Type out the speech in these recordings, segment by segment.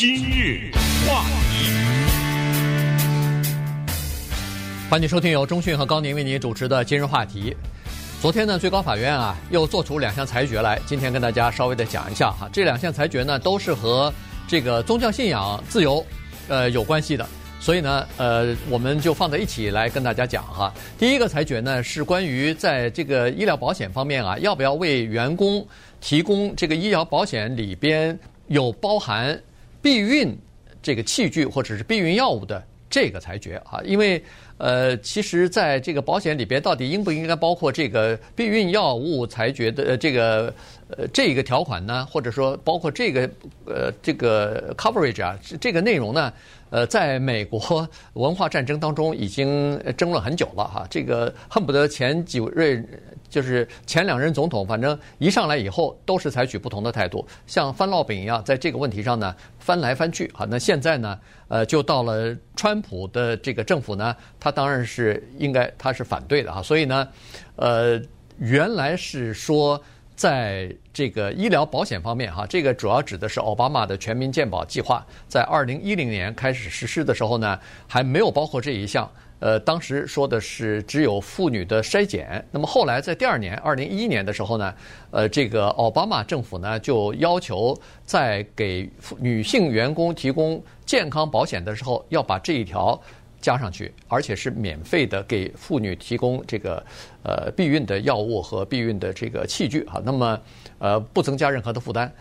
今日话题，欢迎收听由中讯和高宁为您主持的今日话题。昨天呢，最高法院啊又做出两项裁决来，今天跟大家稍微的讲一下哈。这两项裁决呢都是和这个宗教信仰自由呃有关系的，所以呢呃我们就放在一起来跟大家讲哈。第一个裁决呢是关于在这个医疗保险方面啊，要不要为员工提供这个医疗保险里边有包含避孕这个器具或者是避孕药物的这个裁决啊，因为。呃，其实，在这个保险里边，到底应不应该包括这个避孕药物裁决的这个呃这个条款呢？或者说，包括这个呃这个 coverage 啊，这个内容呢？呃，在美国文化战争当中已经争论很久了哈。这个恨不得前几任就是前两任总统，反正一上来以后都是采取不同的态度，像翻烙饼一样，在这个问题上呢翻来翻去。好，那现在呢，呃，就到了川普的这个政府呢，他当然是应该他是反对的哈。所以呢，呃，原来是说。在这个医疗保险方面，哈，这个主要指的是奥巴马的全民健保计划，在二零一零年开始实施的时候呢，还没有包括这一项。呃，当时说的是只有妇女的筛检。那么后来在第二年，二零一一年的时候呢，呃，这个奥巴马政府呢就要求在给女性员工提供健康保险的时候，要把这一条。加上去，而且是免费的，给妇女提供这个呃避孕的药物和避孕的这个器具啊。那么呃不增加任何的负担。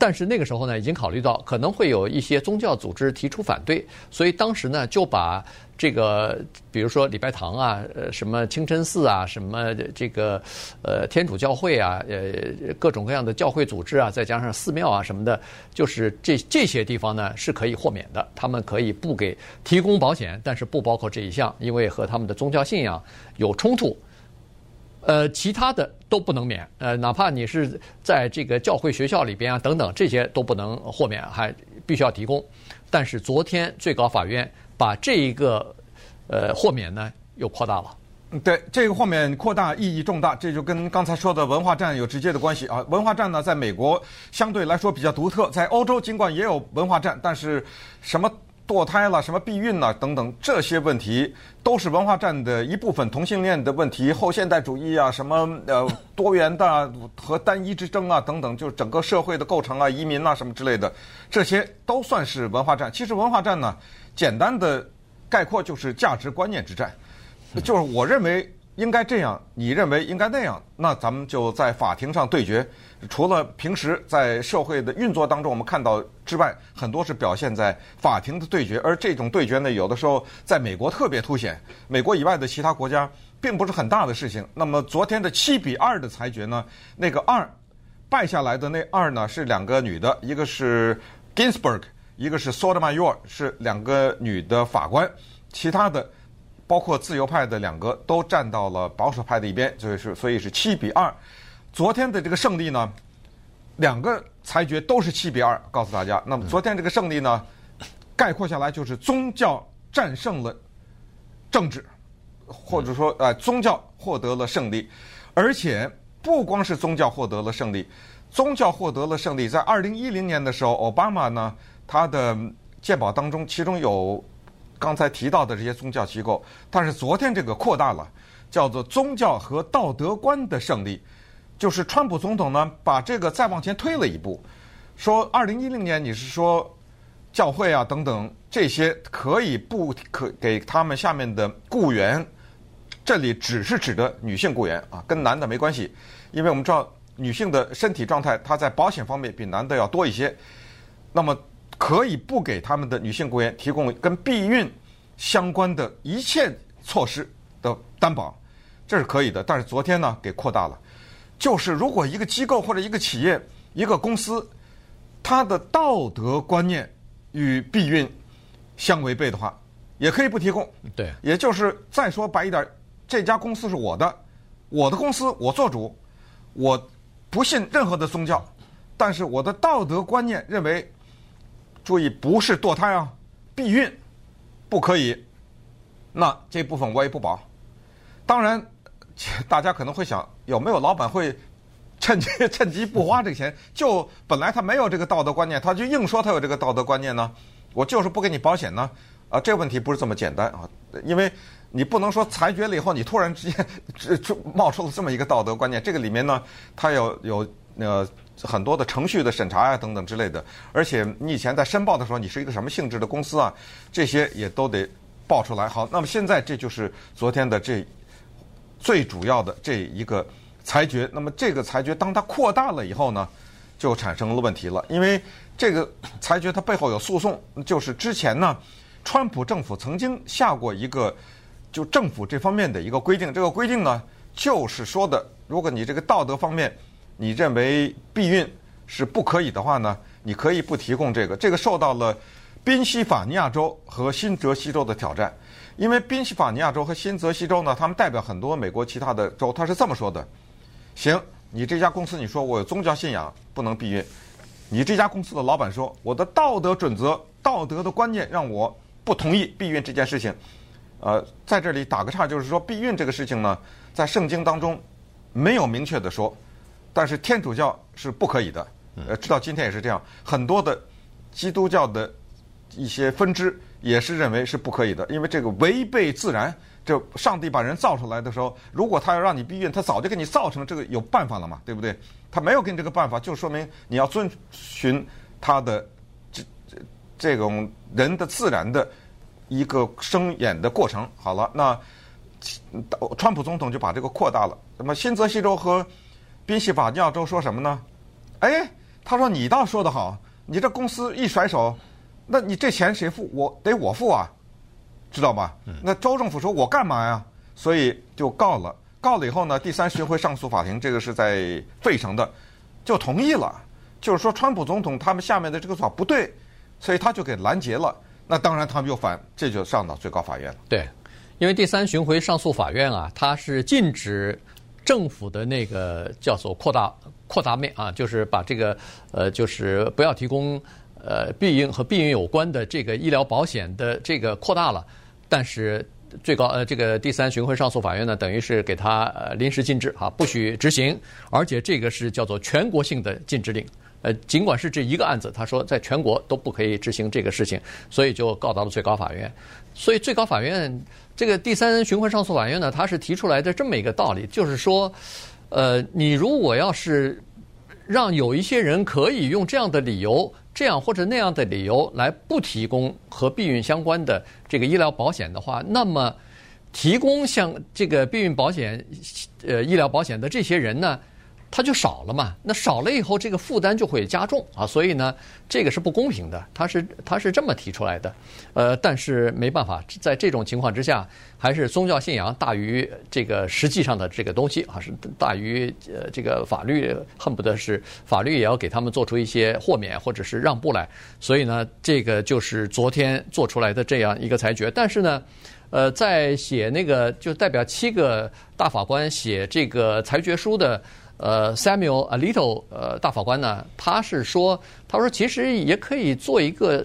但是那个时候呢，已经考虑到可能会有一些宗教组织提出反对，所以当时呢就把这个，比如说礼拜堂啊，什么清真寺啊，什么这个呃天主教会啊，呃各种各样的教会组织啊，再加上寺庙啊什么的，就是这这些地方呢是可以豁免的，他们可以不给提供保险，但是不包括这一项，因为和他们的宗教信仰有冲突。呃，其他的都不能免，呃，哪怕你是在这个教会学校里边啊等等，这些都不能豁免，还必须要提供。但是昨天最高法院把这一个呃豁免呢又扩大了。嗯对，这个豁免扩大意义重大，这就跟刚才说的文化战有直接的关系啊。文化战呢，在美国相对来说比较独特，在欧洲尽管也有文化战，但是什么？堕胎了，什么避孕了等等，这些问题都是文化战的一部分。同性恋的问题、后现代主义啊，什么呃多元的和单一之争啊等等，就是整个社会的构成啊、移民啊什么之类的，这些都算是文化战。其实文化战呢，简单的概括就是价值观念之战，就是我认为应该这样，你认为应该那样，那咱们就在法庭上对决。除了平时在社会的运作当中我们看到之外，很多是表现在法庭的对决，而这种对决呢，有的时候在美国特别凸显，美国以外的其他国家并不是很大的事情。那么昨天的七比二的裁决呢，那个二败下来的那二呢是两个女的，一个是 Ginsburg，一个是 Sotomayor，是两个女的法官，其他的包括自由派的两个都站到了保守派的一边，就是所以是七比二。昨天的这个胜利呢，两个裁决都是七比二，告诉大家。那么昨天这个胜利呢，概括下来就是宗教战胜了政治，或者说呃宗教获得了胜利，而且不光是宗教获得了胜利，宗教获得了胜利。在二零一零年的时候，奥巴马呢，他的鉴宝当中其中有刚才提到的这些宗教机构，但是昨天这个扩大了，叫做宗教和道德观的胜利。就是川普总统呢，把这个再往前推了一步，说二零一零年你是说教会啊等等这些可以不可给他们下面的雇员，这里只是指的女性雇员啊，跟男的没关系，因为我们知道女性的身体状态，她在保险方面比男的要多一些，那么可以不给他们的女性雇员提供跟避孕相关的一切措施的担保，这是可以的，但是昨天呢给扩大了。就是如果一个机构或者一个企业、一个公司，它的道德观念与避孕相违背的话，也可以不提供。对，也就是再说白一点，这家公司是我的，我的公司我做主，我不信任何的宗教，但是我的道德观念认为，注意不是堕胎啊，避孕不可以，那这部分我也不保。当然。大家可能会想，有没有老板会趁机 趁机不花这个钱，就本来他没有这个道德观念，他就硬说他有这个道德观念呢？我就是不给你保险呢？啊，这个问题不是这么简单啊，因为你不能说裁决了以后，你突然之间就 冒出了这么一个道德观念，这个里面呢，它有有那个很多的程序的审查呀、等等之类的，而且你以前在申报的时候，你是一个什么性质的公司啊，这些也都得报出来。好，那么现在这就是昨天的这最主要的这一个。裁决，那么这个裁决当它扩大了以后呢，就产生了问题了。因为这个裁决它背后有诉讼，就是之前呢，川普政府曾经下过一个就政府这方面的一个规定。这个规定呢，就是说的，如果你这个道德方面你认为避孕是不可以的话呢，你可以不提供这个。这个受到了宾夕法尼亚州和新泽西州的挑战，因为宾夕法尼亚州和新泽西州呢，他们代表很多美国其他的州，他是这么说的。行，你这家公司你说我有宗教信仰不能避孕，你这家公司的老板说我的道德准则、道德的观念让我不同意避孕这件事情。呃，在这里打个岔，就是说避孕这个事情呢，在圣经当中没有明确的说，但是天主教是不可以的。呃，直到今天也是这样，很多的基督教的一些分支也是认为是不可以的，因为这个违背自然。这上帝把人造出来的时候，如果他要让你避孕，他早就给你造成这个有办法了嘛，对不对？他没有给你这个办法，就说明你要遵循他的这这这种人的自然的一个生衍的过程。好了，那川普总统就把这个扩大了。那么新泽西州和宾夕法尼亚州说什么呢？哎，他说你倒说得好，你这公司一甩手，那你这钱谁付？我得我付啊。知道吧？那州政府说：“我干嘛呀？”所以就告了。告了以后呢，第三巡回上诉法庭这个是在费城的，就同意了。就是说，川普总统他们下面的这个做法不对，所以他就给拦截了。那当然他们又反，这就上到最高法院了。对，因为第三巡回上诉法院啊，它是禁止政府的那个叫做扩大扩大面啊，就是把这个呃，就是不要提供呃避孕和避孕有关的这个医疗保险的这个扩大了。但是最高呃，这个第三巡回上诉法院呢，等于是给他呃临时禁止哈，不许执行，而且这个是叫做全国性的禁止令。呃，尽管是这一个案子，他说在全国都不可以执行这个事情，所以就告到了最高法院。所以最高法院这个第三巡回上诉法院呢，他是提出来的这么一个道理，就是说，呃，你如果要是让有一些人可以用这样的理由。这样或者那样的理由来不提供和避孕相关的这个医疗保险的话，那么提供像这个避孕保险、呃医疗保险的这些人呢，他就少了嘛，那少了以后，这个负担就会加重啊，所以呢，这个是不公平的，他是他是这么提出来的，呃，但是没办法，在这种情况之下，还是宗教信仰大于这个实际上的这个东西啊，是大于呃这个法律，恨不得是法律也要给他们做出一些豁免或者是让步来，所以呢，这个就是昨天做出来的这样一个裁决，但是呢，呃，在写那个就代表七个大法官写这个裁决书的。呃，Samuel Alito 呃大法官呢，他是说，他说其实也可以做一个，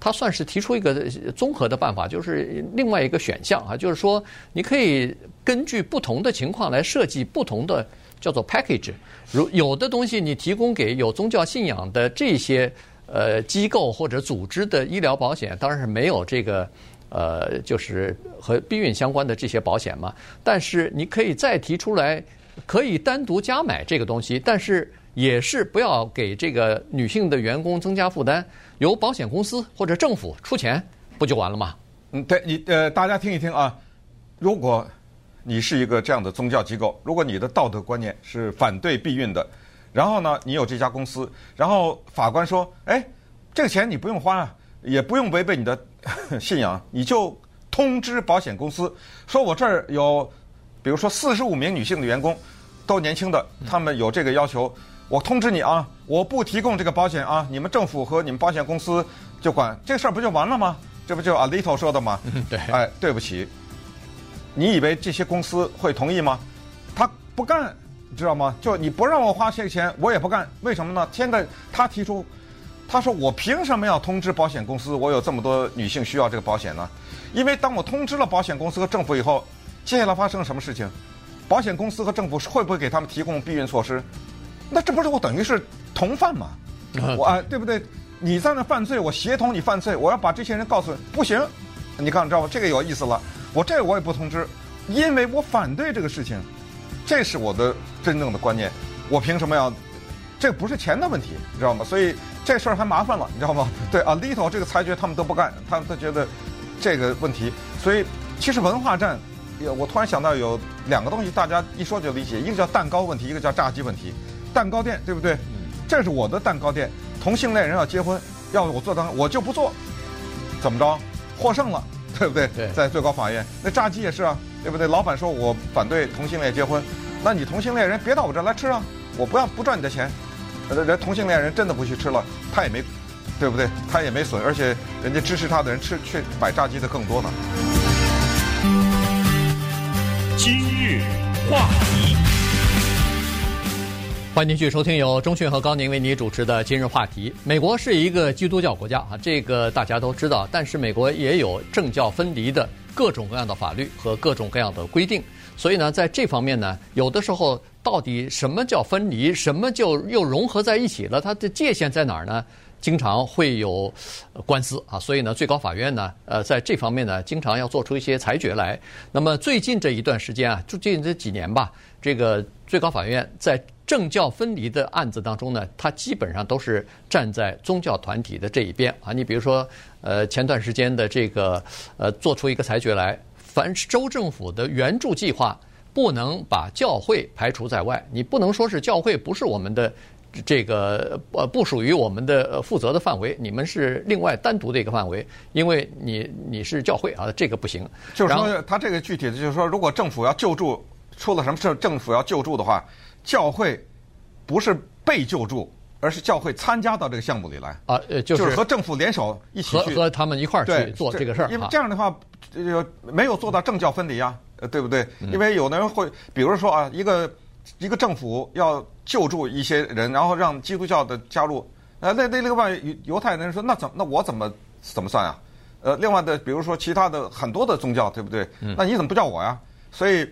他算是提出一个综合的办法，就是另外一个选项啊，就是说你可以根据不同的情况来设计不同的叫做 package。如有的东西你提供给有宗教信仰的这些呃机构或者组织的医疗保险，当然是没有这个呃就是和避孕相关的这些保险嘛。但是你可以再提出来。可以单独加买这个东西，但是也是不要给这个女性的员工增加负担，由保险公司或者政府出钱，不就完了吗？嗯，对你呃，大家听一听啊，如果你是一个这样的宗教机构，如果你的道德观念是反对避孕的，然后呢，你有这家公司，然后法官说，哎，这个钱你不用花啊，也不用违背你的 信仰，你就通知保险公司，说我这儿有。比如说，四十五名女性的员工，都年轻的，他们有这个要求，我通知你啊，我不提供这个保险啊，你们政府和你们保险公司就管这个事儿，不就完了吗？这不就 Alito 说的吗？对，哎，对不起，你以为这些公司会同意吗？他不干，你知道吗？就你不让我花这个钱，我也不干。为什么呢？现在他提出，他说我凭什么要通知保险公司，我有这么多女性需要这个保险呢？因为当我通知了保险公司和政府以后。接下来发生了什么事情？保险公司和政府会不会给他们提供避孕措施？那这不是我等于是同犯吗？我啊，对不对？你在那犯罪，我协同你犯罪，我要把这些人告诉你不行。你看，你知道吗？这个有意思了。我这个我也不通知，因为我反对这个事情，这是我的真正的观念。我凭什么要？这不是钱的问题，你知道吗？所以这事儿还麻烦了，你知道吗？对啊，Alito 这个裁决他们都不干，他们都觉得这个问题。所以其实文化战，我突然想到有两个东西，大家一说就理解，一个叫蛋糕问题，一个叫炸鸡问题。蛋糕店对不对？这是我的蛋糕店，同性恋人要结婚，要我做蛋糕，我就不做，怎么着？获胜了，对不对？对，在最高法院，那炸鸡也是啊，对不对？老板说我反对同性恋结婚，那你同性恋人别到我这儿来吃啊，我不要不赚你的钱。人同性恋人真的不去吃了，他也没，对不对？他也没损，而且人家支持他的人吃去买炸鸡的更多呢。今日话题，欢迎继续收听由中讯和高宁为你主持的今日话题。美国是一个基督教国家啊，这个大家都知道，但是美国也有政教分离的各种各样的法律和各种各样的规定。所以呢，在这方面呢，有的时候到底什么叫分离，什么就又融合在一起了？它的界限在哪儿呢？经常会有官司啊。所以呢，最高法院呢，呃，在这方面呢，经常要做出一些裁决来。那么最近这一段时间啊，最近这几年吧，这个最高法院在政教分离的案子当中呢，它基本上都是站在宗教团体的这一边啊。你比如说，呃，前段时间的这个呃，做出一个裁决来。凡是州政府的援助计划，不能把教会排除在外。你不能说是教会不是我们的这个呃不属于我们的负责的范围，你们是另外单独的一个范围，因为你你是教会啊，这个不行。就是说，他这个具体的就是说，如果政府要救助，出了什么事，政府要救助的话，教会不是被救助，而是教会参加到这个项目里来啊，呃，就是、就是和政府联手一起去和和他们一块儿去做这个事儿，因为这样的话。没有做到政教分离啊，呃，对不对？因为有的人会，比如说啊，一个一个政府要救助一些人，然后让基督教的加入，呃，那那另外犹犹太人说，那怎那我怎么怎么算啊？呃，另外的，比如说其他的很多的宗教，对不对？那你怎么不叫我呀？所以，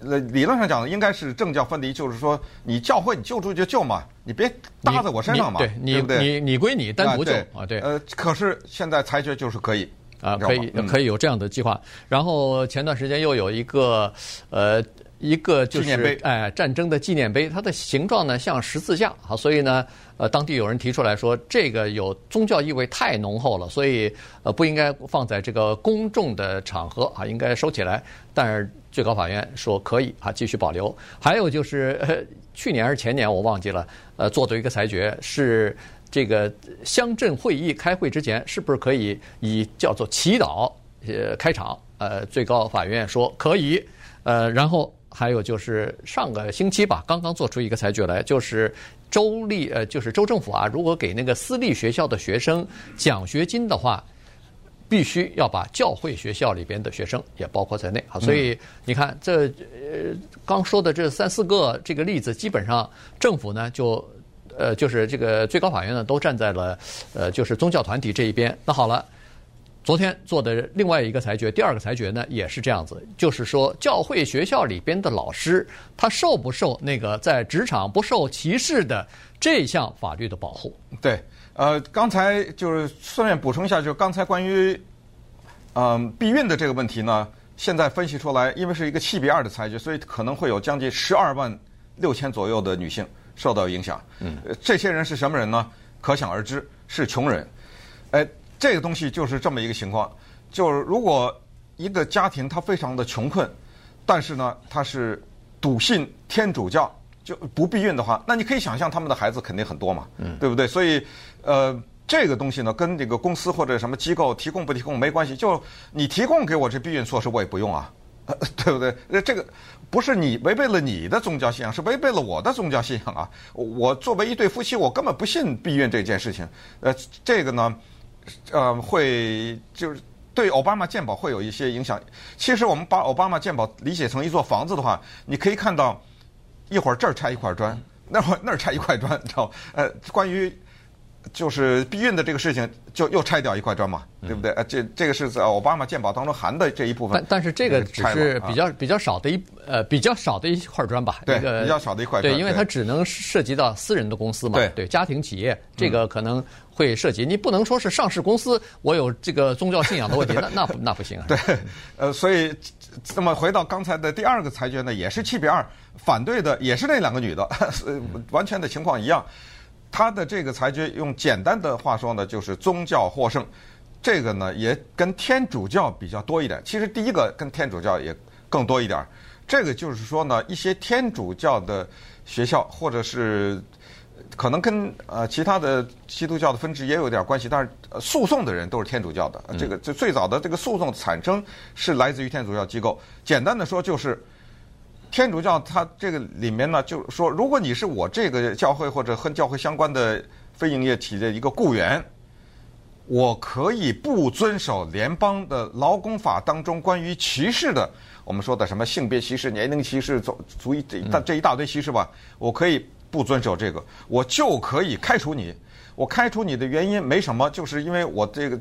呃，理论上讲应该是政教分离，就是说你教会你救助就救嘛，你别搭在我身上嘛，对，对不对？你你归你单独救啊，对。呃，可是现在裁决就是可以。啊，可以可以有这样的计划。然后前段时间又有一个呃一个就是哎战争的纪念碑，它的形状呢像十字架啊，所以呢呃当地有人提出来说这个有宗教意味太浓厚了，所以呃不应该放在这个公众的场合啊，应该收起来。但是最高法院说可以啊，继续保留。还有就是、呃、去年还是前年我忘记了，呃做的一个裁决是。这个乡镇会议开会之前，是不是可以以叫做祈祷呃开场？呃，最高法院说可以。呃，然后还有就是上个星期吧，刚刚做出一个裁决来，就是州立呃，就是州政府啊，如果给那个私立学校的学生奖学金的话，必须要把教会学校里边的学生也包括在内。好，所以你看这呃刚说的这三四个这个例子，基本上政府呢就。呃，就是这个最高法院呢，都站在了呃，就是宗教团体这一边。那好了，昨天做的另外一个裁决，第二个裁决呢，也是这样子，就是说教会学校里边的老师，他受不受那个在职场不受歧视的这项法律的保护？对，呃，刚才就是顺便补充一下，就是刚才关于嗯、避孕的这个问题呢，现在分析出来，因为是一个七比二的裁决，所以可能会有将近十二万六千左右的女性。受到影响，嗯，这些人是什么人呢？可想而知，是穷人。哎，这个东西就是这么一个情况，就是如果一个家庭他非常的穷困，但是呢，他是笃信天主教，就不避孕的话，那你可以想象他们的孩子肯定很多嘛，嗯，对不对？所以，呃，这个东西呢，跟这个公司或者什么机构提供不提供没关系，就你提供给我这避孕措施，我也不用啊。对不对？那这个不是你违背了你的宗教信仰，是违背了我的宗教信仰啊！我作为一对夫妻，我根本不信避孕这件事情。呃，这个呢，呃，会就是对奥巴马鉴宝会有一些影响。其实我们把奥巴马鉴宝理解成一座房子的话，你可以看到一会儿这儿拆一块砖，那会儿那儿拆一块砖，你知道？呃，关于就是避孕的这个事情，就又拆掉一块砖嘛，对不对？呃，这这个是在奥巴马健保当中含的这一部分。但但是这个只是比较比较少的一呃比较少的一块砖吧？对，比较少的一块砖。对，因为它只能涉及到私人的公司嘛，对，家庭企业这个可能会涉及。你不能说是上市公司，我有这个宗教信仰的问题，那 那不那不行啊。对，呃，所以那么回到刚才的第二个裁决呢，也是七比二，反对的也是那两个女的，完全的情况一样。他的这个裁决用简单的话说呢，就是宗教获胜。这个呢也跟天主教比较多一点。其实第一个跟天主教也更多一点。这个就是说呢，一些天主教的学校或者是可能跟呃其他的基督教的分支也有点关系，但是诉讼的人都是天主教的。这个最最早的这个诉讼产生是来自于天主教机构。简单的说就是。天主教它这个里面呢，就是说，如果你是我这个教会或者和教会相关的非营业体的一个雇员，我可以不遵守联邦的劳工法当中关于歧视的，我们说的什么性别歧视、年龄歧视、足足以这这一大堆歧视吧，我可以不遵守这个，我就可以开除你。我开除你的原因没什么，就是因为我这个。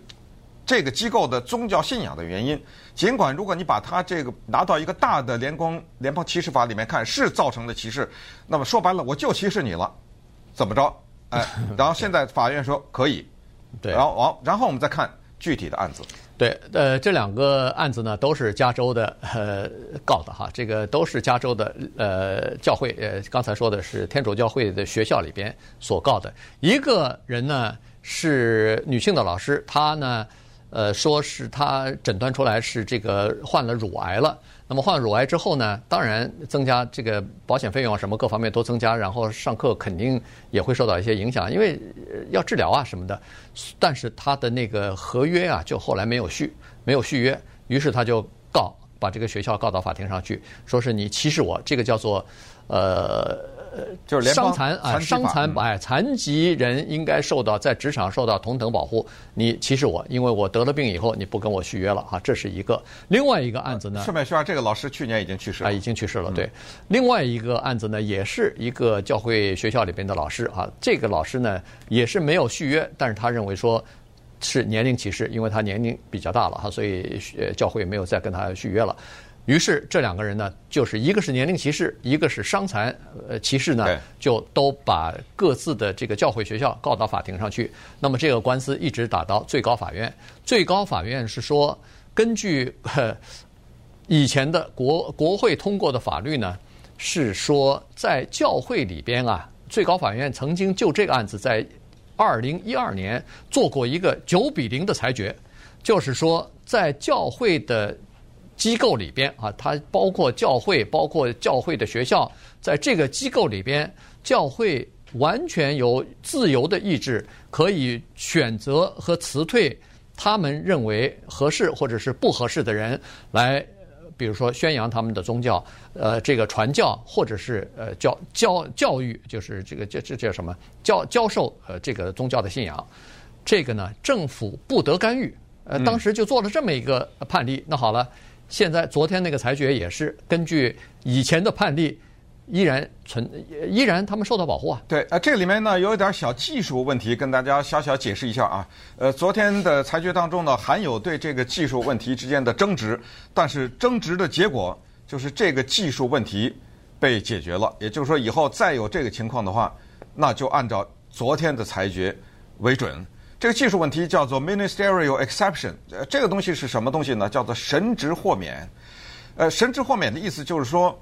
这个机构的宗教信仰的原因，尽管如果你把它这个拿到一个大的联邦联邦歧视法里面看，是造成的歧视，那么说白了，我就歧视你了，怎么着？哎，然后现在法院说可以，对，然后完，然后我们再看具体的案子。对，呃，这两个案子呢都是加州的呃告的哈，这个都是加州的呃教会，呃，刚才说的是天主教会的学校里边所告的，一个人呢是女性的老师，她呢。呃，说是他诊断出来是这个患了乳癌了。那么患乳癌之后呢，当然增加这个保险费用啊，什么各方面都增加，然后上课肯定也会受到一些影响，因为要治疗啊什么的。但是他的那个合约啊，就后来没有续，没有续约，于是他就告，把这个学校告到法庭上去，说是你歧视我，这个叫做呃。呃，就是伤残啊，伤残哎，残疾人应该受到在职场受到同等保护。你歧视我，因为我得了病以后你不跟我续约了哈，这是一个。另外一个案子呢，顺便说下，这个老师去年已经去世了，啊，已经去世了。对，另外一个案子呢，也是一个教会学校里边的老师啊，这个老师呢也是没有续约，但是他认为说是年龄歧视，因为他年龄比较大了哈，所以教会没有再跟他续约了。于是这两个人呢，就是一个是年龄歧视，一个是伤残呃歧视呢，就都把各自的这个教会学校告到法庭上去。那么这个官司一直打到最高法院。最高法院是说，根据以前的国国会通过的法律呢，是说在教会里边啊，最高法院曾经就这个案子在二零一二年做过一个九比零的裁决，就是说在教会的。机构里边啊，它包括教会，包括教会的学校，在这个机构里边，教会完全有自由的意志，可以选择和辞退他们认为合适或者是不合适的人来，比如说宣扬他们的宗教，呃，这个传教或者是呃教教教育，就是这个这这叫什么教教授呃这个宗教的信仰，这个呢政府不得干预，呃，当时就做了这么一个判例。那好了。现在昨天那个裁决也是根据以前的判例，依然存，依然他们受到保护啊。对，呃，这里面呢有一点小技术问题，跟大家小小解释一下啊。呃，昨天的裁决当中呢，含有对这个技术问题之间的争执，但是争执的结果就是这个技术问题被解决了。也就是说，以后再有这个情况的话，那就按照昨天的裁决为准。这个技术问题叫做 ministerial exception，呃，这个东西是什么东西呢？叫做神职豁免。呃，神职豁免的意思就是说，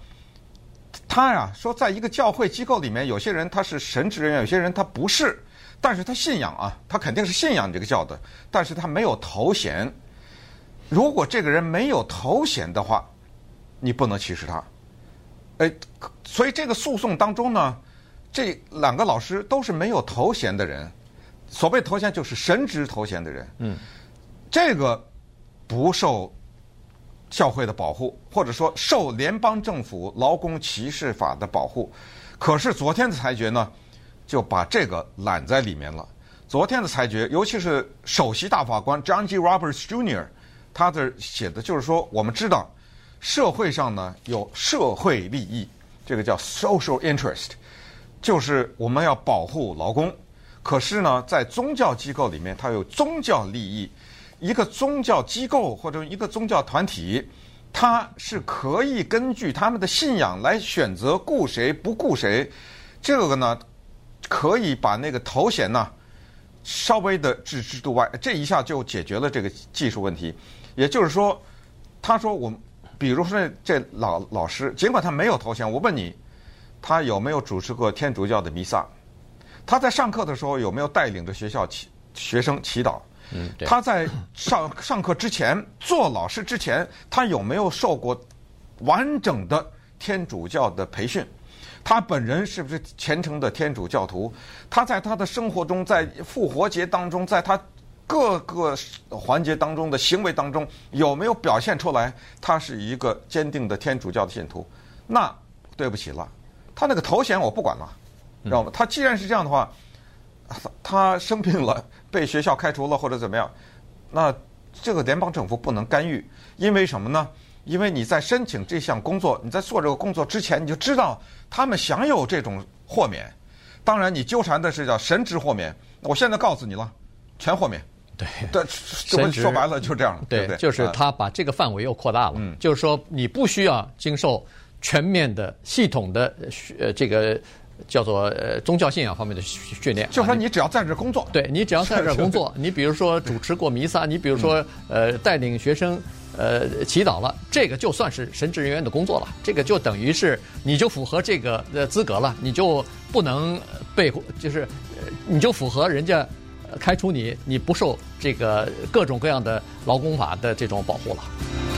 他呀说，在一个教会机构里面，有些人他是神职人员，有些人他不是，但是他信仰啊，他肯定是信仰这个教的，但是他没有头衔。如果这个人没有头衔的话，你不能歧视他。哎，所以这个诉讼当中呢，这两个老师都是没有头衔的人。所谓头衔就是神职头衔的人，嗯，这个不受教会的保护，或者说受联邦政府劳工歧视法的保护。可是昨天的裁决呢，就把这个揽在里面了。昨天的裁决，尤其是首席大法官 John G. Roberts Jr.，他的写的就是说，我们知道社会上呢有社会利益，这个叫 social interest，就是我们要保护劳工。可是呢，在宗教机构里面，它有宗教利益。一个宗教机构或者一个宗教团体，它是可以根据他们的信仰来选择顾谁不顾谁。这个呢，可以把那个头衔呢稍微的置之度外，这一下就解决了这个技术问题。也就是说，他说我，比如说这老老师，尽管他没有头衔，我问你，他有没有主持过天主教的弥撒？他在上课的时候有没有带领着学校祈学生祈祷？嗯，他在上 上课之前做老师之前，他有没有受过完整的天主教的培训？他本人是不是虔诚的天主教徒？他在他的生活中，在复活节当中，在他各个环节当中的行为当中，有没有表现出来他是一个坚定的天主教的信徒？那对不起了，他那个头衔我不管了，知道吗？他既然是这样的话。他生病了，被学校开除了或者怎么样，那这个联邦政府不能干预，因为什么呢？因为你在申请这项工作，你在做这个工作之前，你就知道他们享有这种豁免。当然，你纠缠的是叫神职豁免。我现在告诉你了，全豁免。对，对，说白了就这样了。对，就是他把这个范围又扩大了。嗯，就是说你不需要经受全面的、系统的呃这个。叫做呃宗教信仰方面的训练，就说你只要在这工作，对你只要在这工作，你比如说主持过弥撒，你比如说呃带领学生呃祈祷了，这个就算是神职人员的工作了，这个就等于是你就符合这个呃资格了，你就不能被就是你就符合人家开除你，你不受这个各种各样的劳工法的这种保护了。